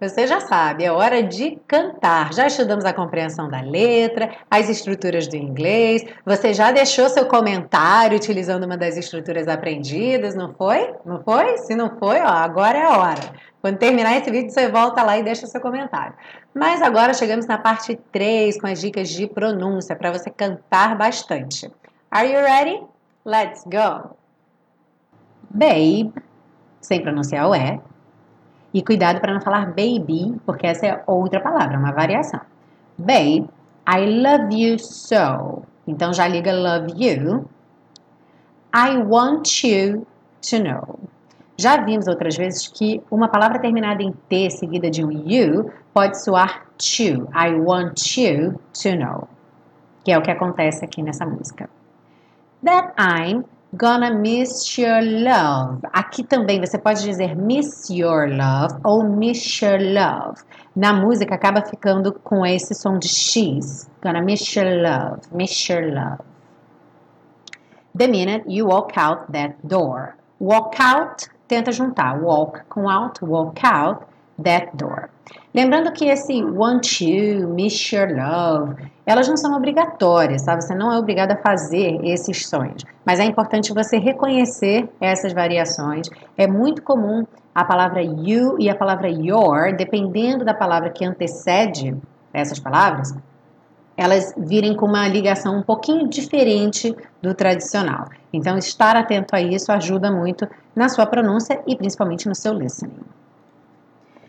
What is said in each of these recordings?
você já sabe, é hora de cantar. Já estudamos a compreensão da letra, as estruturas do inglês. Você já deixou seu comentário utilizando uma das estruturas aprendidas, não foi? Não foi? Se não foi, ó, agora é a hora. Quando terminar esse vídeo, você volta lá e deixa seu comentário. Mas agora chegamos na parte 3 com as dicas de pronúncia para você cantar bastante. Are you ready? Let's go! Babe, sem pronunciar o E, e cuidado para não falar baby, porque essa é outra palavra, uma variação. Babe, I love you so. Então já liga love you. I want you to know. Já vimos outras vezes que uma palavra terminada em T seguida de um you pode soar to. I want you to know. Que é o que acontece aqui nessa música. That I'm Gonna miss your love. Aqui também você pode dizer miss your love ou miss your love. Na música acaba ficando com esse som de X. Gonna miss your love, miss your love. The minute you walk out that door. Walk out, tenta juntar walk com out, walk out that door. Lembrando que esse want you, miss your love, elas não são obrigatórias, sabe? Você não é obrigado a fazer esses sonhos, mas é importante você reconhecer essas variações. É muito comum a palavra you e a palavra your, dependendo da palavra que antecede essas palavras, elas virem com uma ligação um pouquinho diferente do tradicional. Então, estar atento a isso ajuda muito na sua pronúncia e principalmente no seu listening.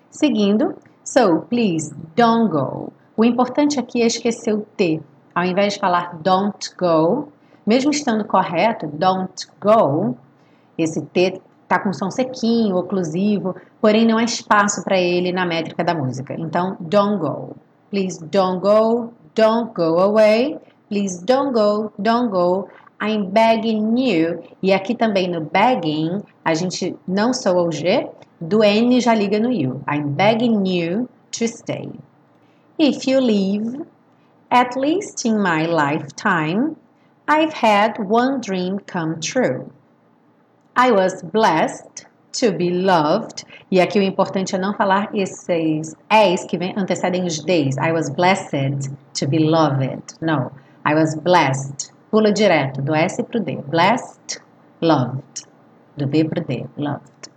Seguindo, so please don't go. O importante aqui é esquecer o T. Ao invés de falar don't go, mesmo estando correto, don't go, esse T está com som sequinho, oclusivo, porém não há espaço para ele na métrica da música. Então, don't go. Please don't go, don't go away. Please don't go, don't go. I'm begging you. E aqui também no begging, a gente não soa o G, do N já liga no you. I'm begging you to stay. If you leave, at least in my lifetime, I've had one dream come true. I was blessed to be loved. E aqui o importante é não falar esses es que vem, antecedem os days. I was blessed to be loved. No. I was blessed. Pula direto do S pro D. Blessed, loved. Do B pro D. Loved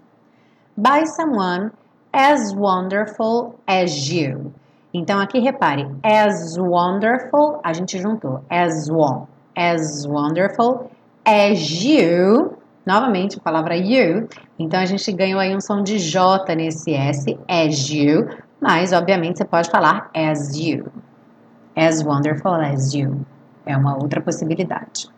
by someone as wonderful as you. Então aqui repare, as wonderful, a gente juntou, as one, as wonderful as you. Novamente, a palavra you. Então a gente ganhou aí um som de J nesse S, as you, mas obviamente você pode falar as you. As wonderful as you. É uma outra possibilidade.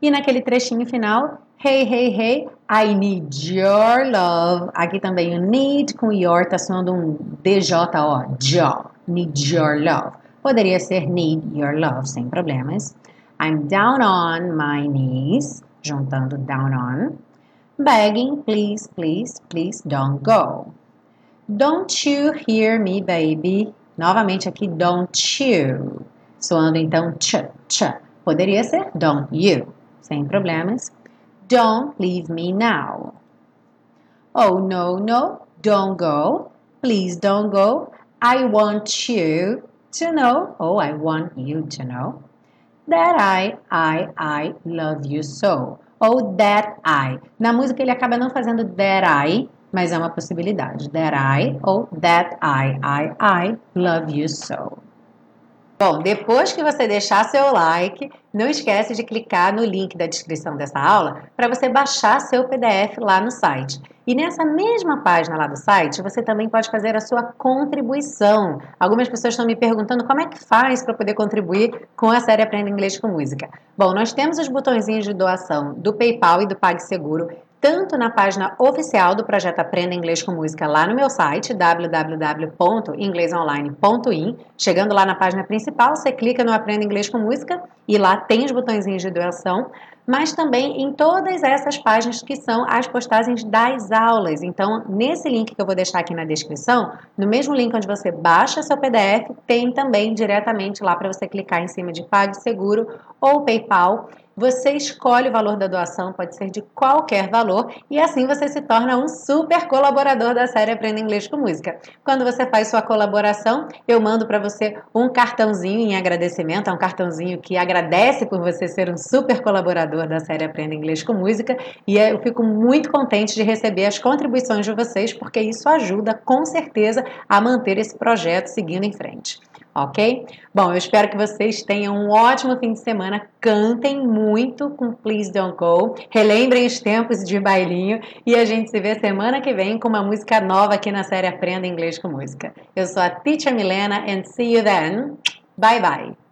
E naquele trechinho final, Hey, hey, hey, I need your love. Aqui também o need com your tá soando um DJ, ó, jo. Need your love. Poderia ser need your love, sem problemas. I'm down on my knees, juntando down on. Begging, please, please, please don't go. Don't you hear me, baby? Novamente aqui, don't you. Soando então ch, ch. Poderia ser don't you, sem problemas. Don't leave me now. Oh, no, no, don't go. Please don't go. I want you to know, oh, I want you to know, that I, I, I love you so. Ou that I. Na música ele acaba não fazendo that I, mas é uma possibilidade. That I ou that I, I, I love you so. Bom, depois que você deixar seu like, não esquece de clicar no link da descrição dessa aula para você baixar seu PDF lá no site. E nessa mesma página lá do site, você também pode fazer a sua contribuição. Algumas pessoas estão me perguntando como é que faz para poder contribuir com a série Aprenda Inglês com Música. Bom, nós temos os botõezinhos de doação do PayPal e do PagSeguro tanto na página oficial do projeto Aprenda Inglês com Música lá no meu site www.inglesonline.in. Chegando lá na página principal, você clica no Aprenda Inglês com Música e lá tem os botõezinhos de doação. Mas também em todas essas páginas que são as postagens das aulas. Então, nesse link que eu vou deixar aqui na descrição, no mesmo link onde você baixa seu PDF, tem também diretamente lá para você clicar em cima de PagSeguro ou PayPal você escolhe o valor da doação, pode ser de qualquer valor, e assim você se torna um super colaborador da série Aprenda Inglês com Música. Quando você faz sua colaboração, eu mando para você um cartãozinho em agradecimento, é um cartãozinho que agradece por você ser um super colaborador da série Aprenda Inglês com Música, e eu fico muito contente de receber as contribuições de vocês, porque isso ajuda com certeza a manter esse projeto seguindo em frente ok? Bom, eu espero que vocês tenham um ótimo fim de semana. Cantem muito com Please Don't Go. Relembrem os tempos de bailinho e a gente se vê semana que vem com uma música nova aqui na série Aprenda Inglês com Música. Eu sou a Teacher Milena and see you then. Bye bye.